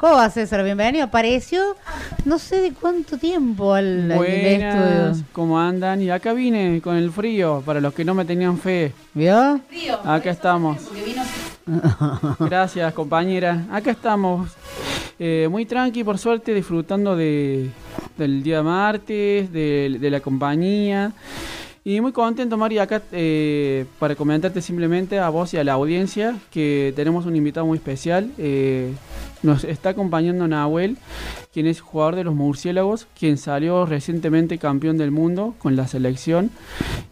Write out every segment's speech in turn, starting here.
¿Cómo va César? Bienvenido. Apareció no sé de cuánto tiempo al, al Buenas, estudio. ¿cómo andan? Y acá vine con el frío, para los que no me tenían fe. ¿Vio? Acá estamos. Gracias, compañera. Acá estamos. Eh, muy tranqui, por suerte, disfrutando de, del día martes, de, de la compañía. Y muy contento, Mari, acá eh, para comentarte simplemente a vos y a la audiencia que tenemos un invitado muy especial. Eh, nos está acompañando Nahuel, quien es jugador de los Murciélagos, quien salió recientemente campeón del mundo con la selección.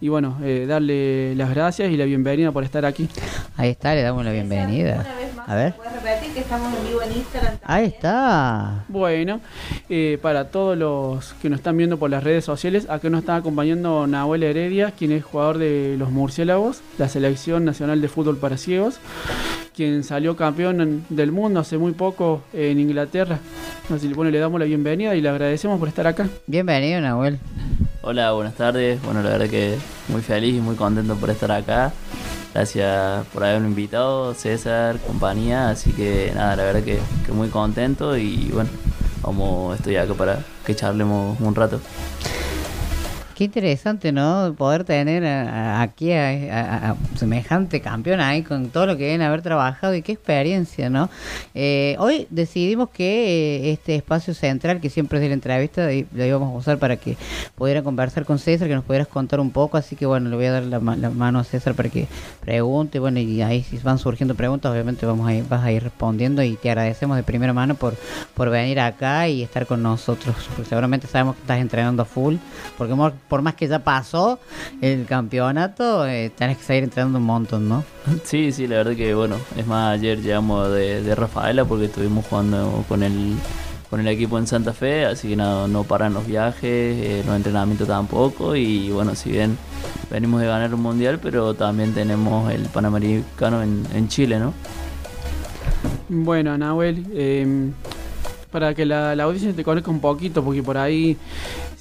Y bueno, eh, darle las gracias y la bienvenida por estar aquí. Ahí está, le damos la bienvenida. A ver. ¿puedes repetir que estamos en vivo en Instagram? Ahí está. Bueno, eh, para todos los que nos están viendo por las redes sociales, acá nos está acompañando Nahuel Heredia, quien es jugador de los Murciélagos, la selección nacional de fútbol para ciegos, quien salió campeón en- del mundo hace muy poco en Inglaterra. Así que, bueno, le damos la bienvenida y le agradecemos por estar acá. Bienvenido, Nahuel. Hola, buenas tardes. Bueno, la verdad que muy feliz y muy contento por estar acá. Gracias por haberme invitado, César, compañía. Así que nada, la verdad que, que muy contento y bueno, vamos, estoy acá para que charlemos un rato. Qué interesante, ¿no? Poder tener aquí a, semejante campeón ahí con todo lo que deben haber trabajado y qué experiencia, ¿no? Eh, hoy decidimos que eh, este espacio central, que siempre es de la entrevista, lo íbamos a usar para que pudiera conversar con César, que nos pudieras contar un poco, así que bueno, le voy a dar la, la mano a César para que pregunte, bueno, y ahí si van surgiendo preguntas, obviamente vamos a ir, vas a ir respondiendo y te agradecemos de primera mano por, por venir acá y estar con nosotros, porque seguramente sabemos que estás entrenando full, porque mo- por más que ya pasó el campeonato, eh, tenés que seguir entrenando un montón, ¿no? Sí, sí, la verdad que bueno, es más, ayer llegamos de, de Rafaela porque estuvimos jugando con el, con el equipo en Santa Fe, así que no, no paran los viajes, eh, los entrenamientos tampoco y bueno, si bien venimos de ganar un mundial, pero también tenemos el Panamericano en, en Chile, ¿no? Bueno, Nahuel, eh, para que la, la audiencia te conozca un poquito, porque por ahí,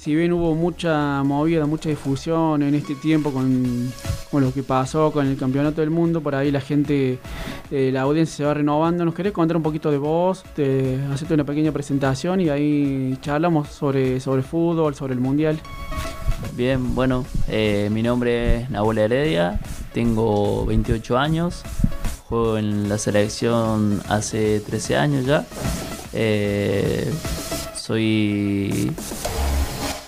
si bien hubo mucha movida, mucha difusión en este tiempo con, con lo que pasó con el Campeonato del Mundo, por ahí la gente, eh, la audiencia se va renovando. ¿Nos querés contar un poquito de vos? Te, hacerte una pequeña presentación y ahí charlamos sobre, sobre fútbol, sobre el Mundial. Bien, bueno, eh, mi nombre es Nahuel Heredia, tengo 28 años, juego en la selección hace 13 años ya. Eh, soy,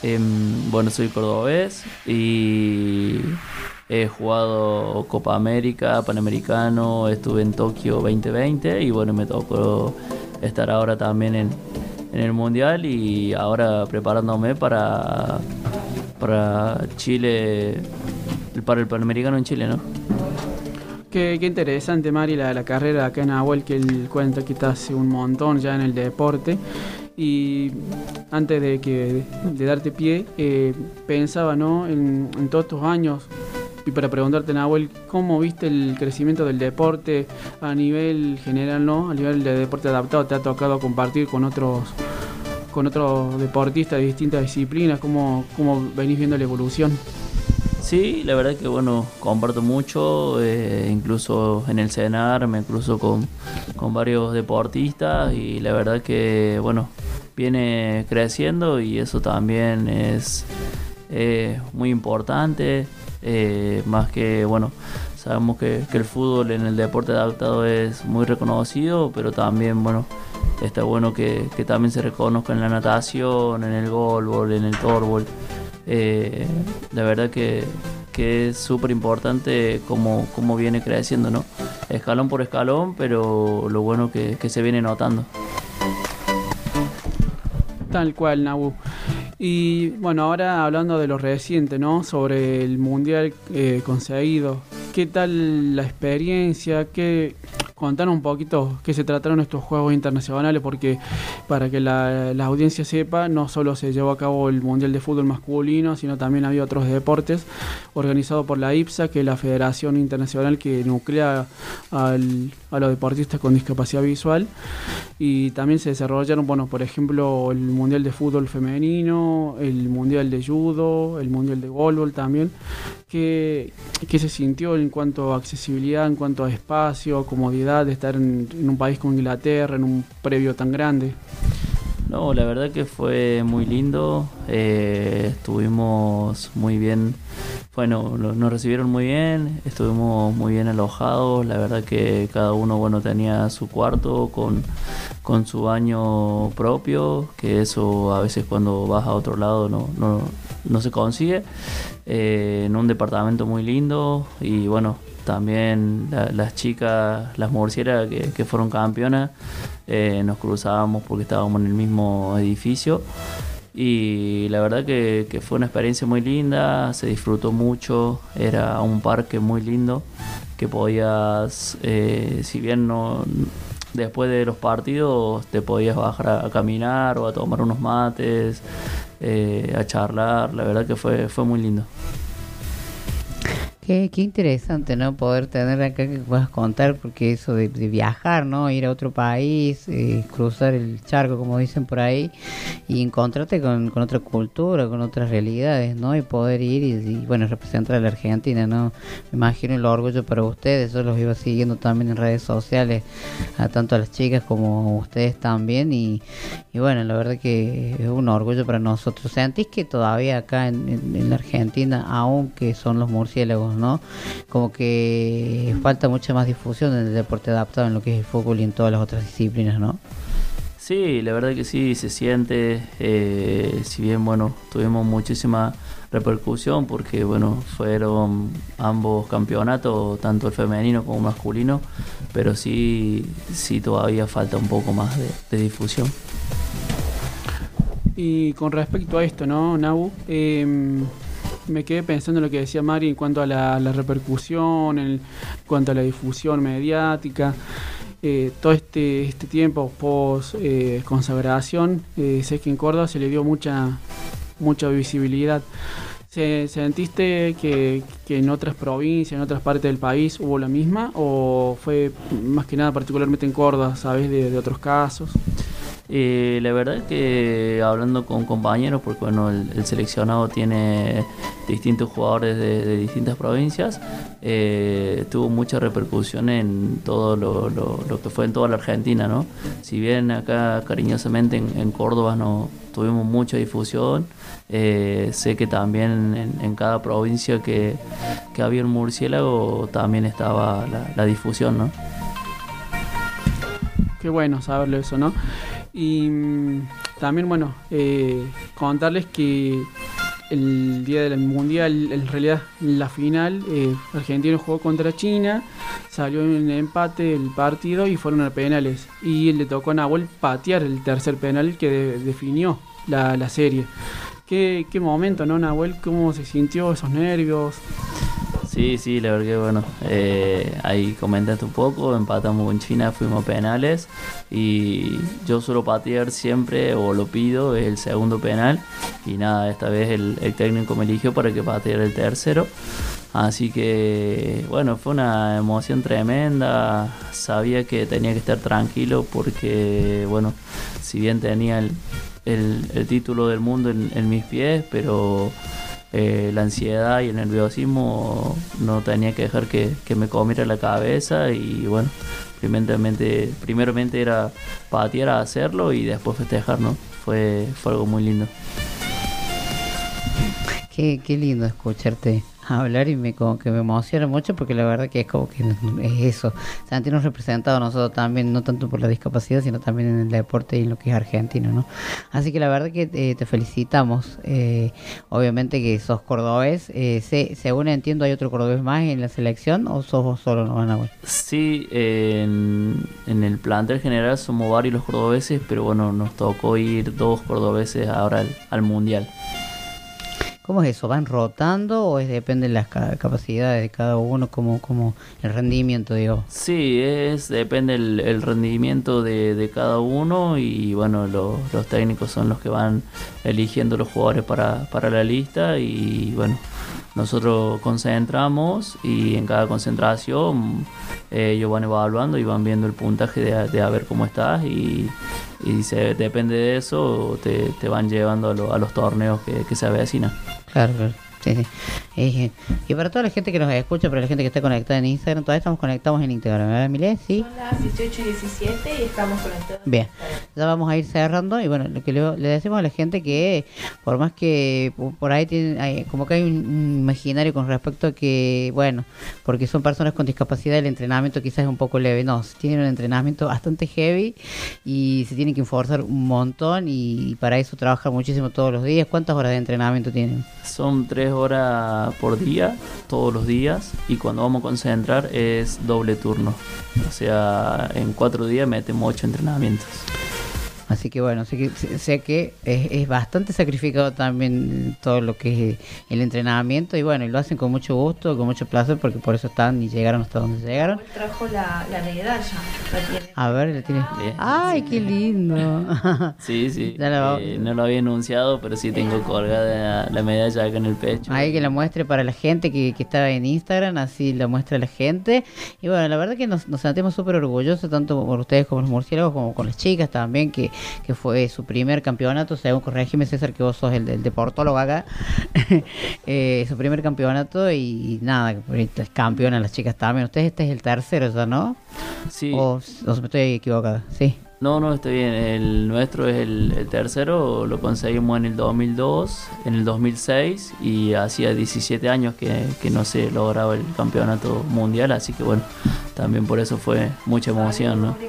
em, bueno, soy cordobés y he jugado Copa América, Panamericano, estuve en Tokio 2020 y bueno, me tocó estar ahora también en, el Mundial y ahora preparándome para, para Chile, para el Panamericano en Chile, ¿no? Qué interesante, Mari, la, la carrera acá en Nahuel, que él cuenta que está hace un montón ya en el deporte. Y antes de, que, de darte pie, eh, pensaba ¿no? en, todos estos años, y para preguntarte, Nahuel, ¿cómo viste el crecimiento del deporte a nivel general, ¿no? a nivel de deporte adaptado? ¿Te ha tocado compartir con otros con otros deportistas de distintas disciplinas? ¿Cómo, cómo venís viendo la evolución? Sí, la verdad que bueno, comparto mucho, eh, incluso en el cenar me cruzo con, con varios deportistas y la verdad que bueno, viene creciendo y eso también es eh, muy importante, eh, más que bueno, sabemos que, que el fútbol en el deporte adaptado es muy reconocido, pero también bueno, está bueno que, que también se reconozca en la natación, en el golbol, en el torbol. Eh, la verdad que, que es súper importante cómo, cómo viene creciendo, ¿no? Escalón por escalón, pero lo bueno que, que se viene notando. Tal cual, Nabu. Y bueno, ahora hablando de lo reciente, ¿no? Sobre el mundial eh, conseguido. ¿Qué tal la experiencia? ¿Qué, contanos un poquito qué se trataron estos Juegos Internacionales, porque para que la, audiencia sepa, no solo se llevó a cabo el Mundial de Fútbol Masculino, sino también había otros deportes organizados por la IPSA, que es la Federación Internacional que nuclea a los deportistas con discapacidad visual. Y también se desarrollaron, bueno, por ejemplo, el Mundial de Fútbol Femenino, el Mundial de Judo, el Mundial de Voleibol también, ¿Qué, ¿Qué, se sintió en cuanto a accesibilidad, en cuanto a espacio, comodidad de estar en, en un país como Inglaterra, en un previo tan grande? No, la verdad que fue muy lindo, eh, estuvimos muy bien, bueno, nos recibieron muy bien, estuvimos muy bien alojados, la verdad que cada uno, bueno, tenía su cuarto con, con su baño propio, que eso a veces cuando vas a otro lado no, no, no se consigue, eh, en un departamento muy lindo y bueno, también las chicas, las murcieras que, fueron campeonas, eh, nos cruzábamos porque estábamos en el mismo edificio. Y la verdad que, fue una experiencia muy linda, se disfrutó mucho, era un parque muy lindo que podías, eh, si bien no después de los partidos te podías bajar a, caminar o a tomar unos mates, eh, a charlar, la verdad que fue, fue muy lindo. Qué, interesante, ¿no? Poder tener acá que puedas contar, porque eso de, viajar, ¿no? Ir a otro país, eh, cruzar el charco, como dicen por ahí, y encontrarte con, otra cultura, con otras realidades, ¿no? Y poder ir y, bueno, representar a la Argentina, ¿no? Me imagino el orgullo para ustedes, yo los iba siguiendo también en redes sociales, a tanto a las chicas como a ustedes también, y, bueno, la verdad que es un orgullo para nosotros. ¿Sentís que todavía acá en, en la Argentina, aunque son los murciélagos, ¿no? Como que falta mucha más difusión en el deporte adaptado en lo que es el fútbol y en todas las otras disciplinas, ¿no? Sí, la verdad que sí, se siente, eh, si bien, bueno, tuvimos muchísima repercusión porque, bueno, fueron ambos campeonatos, tanto el femenino como el masculino, pero sí, sí todavía falta un poco más de, difusión. Y con respecto a esto, ¿no, Nabu? Eh, me quedé pensando en lo que decía Mari en cuanto a la, repercusión, en cuanto a la difusión mediática. Eh, todo este, este tiempo post eh, consagración, eh, sé que en Córdoba se le dio mucha, mucha visibilidad. ¿Se, ¿Sentiste que, en otras provincias, en otras partes del país hubo la misma o fue más que nada particularmente en Córdoba, sabes, de otros casos? Eh, la verdad es que hablando con compañeros, porque bueno, el, seleccionado tiene distintos jugadores de, distintas provincias, eh, tuvo mucha repercusión en todo lo, que fue en toda la Argentina, ¿no? Si bien acá cariñosamente en, Córdoba no tuvimos mucha difusión, eh, sé que también en, cada provincia que, había un murciélago también estaba la, la difusión, ¿no? Qué bueno saberlo eso, ¿no? Y mm, también, bueno, eh, contarles que el día del Mundial, en realidad la final, eh, Argentina jugó contra China, salió en empate el partido y fueron a penales. Y le tocó a Nahuel patear el tercer penal que definió la, serie. ¿Qué, ¿Qué, momento, ¿no, Nahuel? ¿Cómo se sintió esos nervios? Sí, sí, la verdad que bueno, eh, ahí comentaste un poco, empatamos con China, fuimos penales y yo suelo patear siempre, o lo pido, es el segundo penal y nada, esta vez el, técnico me eligió para que pateara el tercero. Así que bueno, fue una emoción tremenda, sabía que tenía que estar tranquilo porque bueno, si bien tenía el, título del mundo en mis pies, pero eh, la ansiedad y el nerviosismo no tenía que dejar que, me comiera la cabeza y bueno, primeramente, primeramente era patear a hacerlo y después festejar, ¿no? Fue, fue algo muy lindo. Qué, qué lindo escucharte hablar y me como que me emociona mucho porque la verdad que es como que es eso. Sentirnos representados nosotros también, no tanto por la discapacidad, sino también en el deporte y en lo que es argentino, ¿no? Así que la verdad que eh, te felicitamos. Eh, obviamente que sos cordobés. Eh, según entiendo, ¿hay otro cordobés más en la selección o sos vos solo, no, Ana? Sí, en, el plantel general somos varios los cordobeses, pero bueno, nos tocó ir dos cordobeses ahora al Mundial. ¿Cómo es eso? ¿Van rotando o es depende de las capacidades de cada uno, como, como el rendimiento, digo? Sí, es depende el, rendimiento de, cada uno y bueno, los técnicos son los que van eligiendo los jugadores para, para la lista y bueno, nosotros concentramos y en cada concentración eh, ellos van evaluando y van viendo el puntaje de, a ver cómo estás y, y depende de eso te, te van llevando a, los torneos que, que se avecinan. Claro, claro. Sí, Eh, y para toda la gente que nos escucha, para la gente que está conectada en Instagram, todavía estamos conectados en Instagram, ¿verdad, Emilia? Sí. Son las 18 y 17 y estamos conectados. Bien, ya vamos a ir cerrando y bueno, lo que le, le decimos a la gente que por más que po- por ahí tienen, hay- como que hay un, un imaginario con respecto a que, bueno, porque son personas con discapacidad, el entrenamiento quizás es un poco leve, no, tienen un entrenamiento bastante heavy y se tienen que esforzar un montón y, para eso trabajan muchísimo todos los días. ¿Cuántas horas de entrenamiento tienen? Son tres horas por día, todos los días, y cuando vamos a concentrar es doble turno. O sea, en cuatro días metemos ocho entrenamientos. Así que bueno, sé que, sé- sé que es, es bastante sacrificado también todo lo que es el entrenamiento y bueno, y lo hacen con mucho gusto, con mucho placer porque por eso están y llegaron hasta donde llegaron. Trajo la, la medalla. A ver, le tiene... Bien. ¡Ay, qué lindo! Sí, sí. Eh, no lo había anunciado, pero sí tengo colgada la medalla acá en el pecho. Ahí que la muestre para la gente que, que estaba en Instagram, así la muestra la gente. Y bueno, la verdad que nos, nos sentimos súper orgullosos, tanto por ustedes como los murciélagos, como con las chicas también, que, que fue su primer campeonato, según corregime César, que vos sos el, del deportólogo acá. Eh, su primer campeonato y, nada, ahorita es campeona las chicas también. Ustedes este es el tercero ya, ¿no? Sí. O, o me estoy equivocada, sí. No, no, está bien. El nuestro es el, el tercero, lo conseguimos en el 2002, en el 2006 y hacía 17 años que, que no se lograba el campeonato mundial, así que bueno, también por eso fue mucha emoción, ¿no?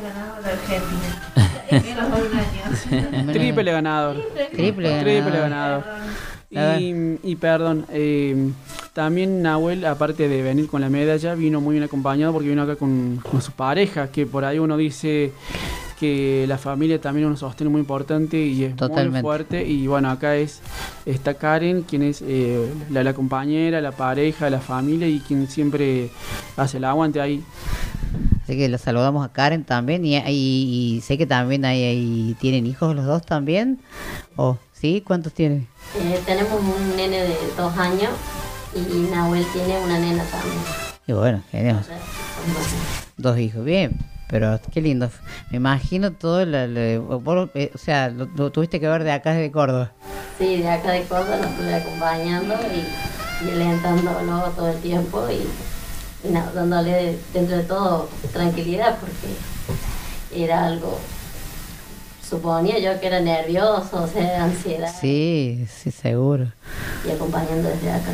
Triple ganador. Triple Triple ganador. y perdón, eh, también Nahuel, aparte de venir con la medalla, vino muy bien acompañado porque vino acá con, con su pareja, que por ahí uno dice que la familia también es un sostén muy importante y es Totalmente. muy fuerte. Y bueno, acá es está Karen, quien es eh, la, la compañera, la pareja, la familia y quien siempre hace el aguante ahí. Así que los saludamos a Karen también y, y- y sé que también hay, hay- tienen hijos los dos también. ¿O sí? ¿Cuántos tienen? Eh, tenemos un nene de dos años y Nahuel tiene una nena también. Y bueno, son dos. Hijos, bien. Pero qué lindo. Me imagino todo, la- la- vos, eh, o sea, lo, lo tuviste que ver de acá de Córdoba. Sí, de acá de Córdoba lo estuve acompañando y, y alentándolo todo el tiempo y, y nada, dándole dentro de todo tranquilidad porque era algo, suponía yo que era nervioso, o sea, ansiedad Sí, sí, seguro. y acompañando desde acá.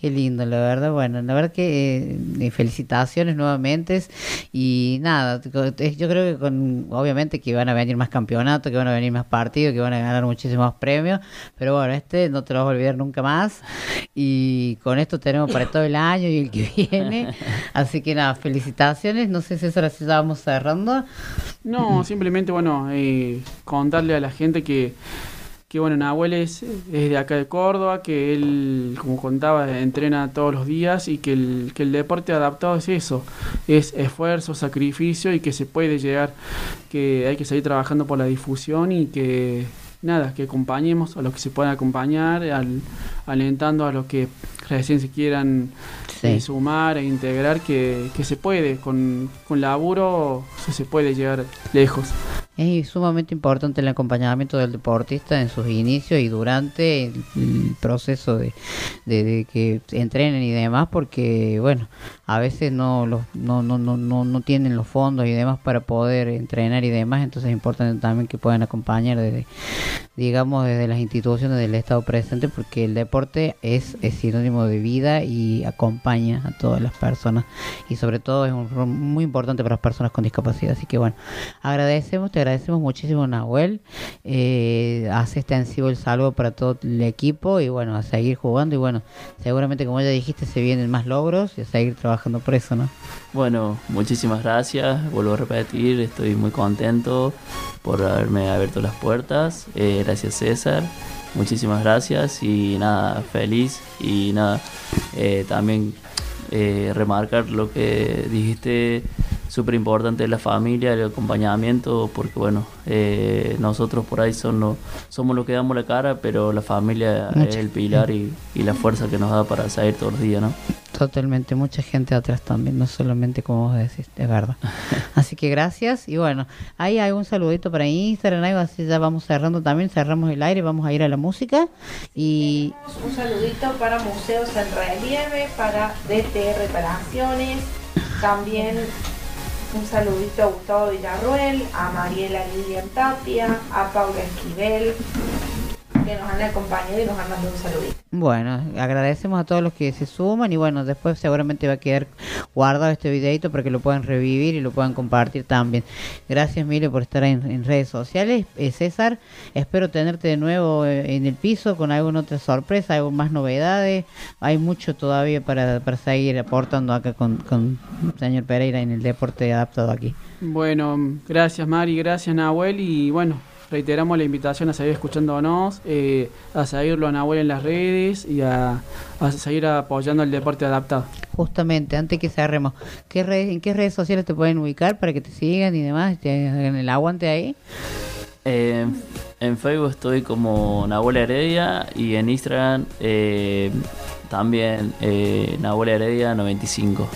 Qué lindo, la verdad. Bueno, la verdad que eh, felicitaciones nuevamente. Y nada, eh, yo creo que con, obviamente que van a venir más campeonatos, que van a venir más partidos, que van a ganar muchísimos premios. Pero bueno, este no te lo vas a olvidar nunca más. Y con esto tenemos para todo el año y el que viene. Así que nada, felicitaciones. No sé si eso así ya vamos cerrando. No, simplemente, bueno, eh, contarle a la gente que, que bueno, Nahuel es, es de acá de Córdoba, que él, como contaba, entrena todos los días y que el, que el deporte adaptado es eso, es esfuerzo, sacrificio y que se puede llegar, que hay que seguir trabajando por la difusión y que nada, que acompañemos a los que se puedan acompañar, al, alentando a los que recién se quieran Sí. eh, sumar e integrar, que, que se puede, con, con laburo se, se puede llegar lejos. Es sumamente importante el acompañamiento del deportista en sus inicios y durante el, proceso de, de- de que entrenen y demás, porque bueno, a veces no, los, no, no, no, no, no tienen los fondos y demás para poder entrenar y demás, entonces es importante también que puedan acompañar desde, digamos, desde las instituciones del Estado presente, porque el deporte es, sinónimo de vida y acompaña a todas las personas y sobre todo es un rol muy importante para las personas con discapacidad. Así que bueno, agradecemos, te agradecemos muchísimo Nahuel, eh, hace extensivo el saludo para todo el equipo y bueno, a seguir jugando y bueno, seguramente como ya dijiste se vienen más logros y a seguir trabajando por eso, ¿no? Bueno, muchísimas gracias, vuelvo a repetir, estoy muy contento por haberme abierto las puertas, eh, gracias César, muchísimas gracias y nada, feliz. Y nada, eh, también eh, remarcar lo que dijiste súper importante la familia, el acompañamiento, porque bueno, eh, nosotros por ahí son lo- somos los que damos la cara, pero la familia Mucha es el pilar y, y la fuerza que nos da para salir todos los días, ¿no? Totalmente, mucha gente atrás también, no solamente como vos decís, es verdad. Así que gracias y bueno, ahí hay un saludito para Instagram, algo así ya vamos cerrando también, cerramos el aire, vamos a ir a la música y Un saludito para Museos en Relieve, para DT Reparaciones, también un saludito a Gustavo Villarruel, a Mariela Lilian Tapia, a Paula Esquivel, que nos han acompañado y nos han mandado un saludito. bueno, agradecemos a todos los que se suman y bueno, después seguramente va a quedar guardado este videito para que lo puedan revivir y lo puedan compartir también. Gracias Mire por estar en, en redes sociales. Eh, César, espero tenerte de nuevo eh, en el piso con alguna otra sorpresa, algo más novedades. Hay mucho todavía para, para seguir aportando acá con, con señor Pereira en el deporte adaptado aquí. Bueno, gracias Mari, gracias Nahuel y bueno, reiteramos la invitación a seguir escuchándonos, eh, a seguirlo a Nahuel en las redes y a, a seguir apoyando el deporte adaptado. Justamente, antes que cerremos, ¿qué redes, ¿en qué redes sociales te pueden ubicar para que te sigan y demás? ¿Te hagan el aguante ahí? Eh, en Facebook estoy como Nahuel Heredia y en Instagram eh, también eh, Nahuel Heredia 95.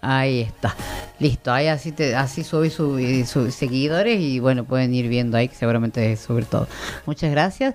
Ahí está. Listo, ahí así te, así subí sus seguidores y bueno, pueden ir viendo ahí que seguramente subir todo. Muchas gracias.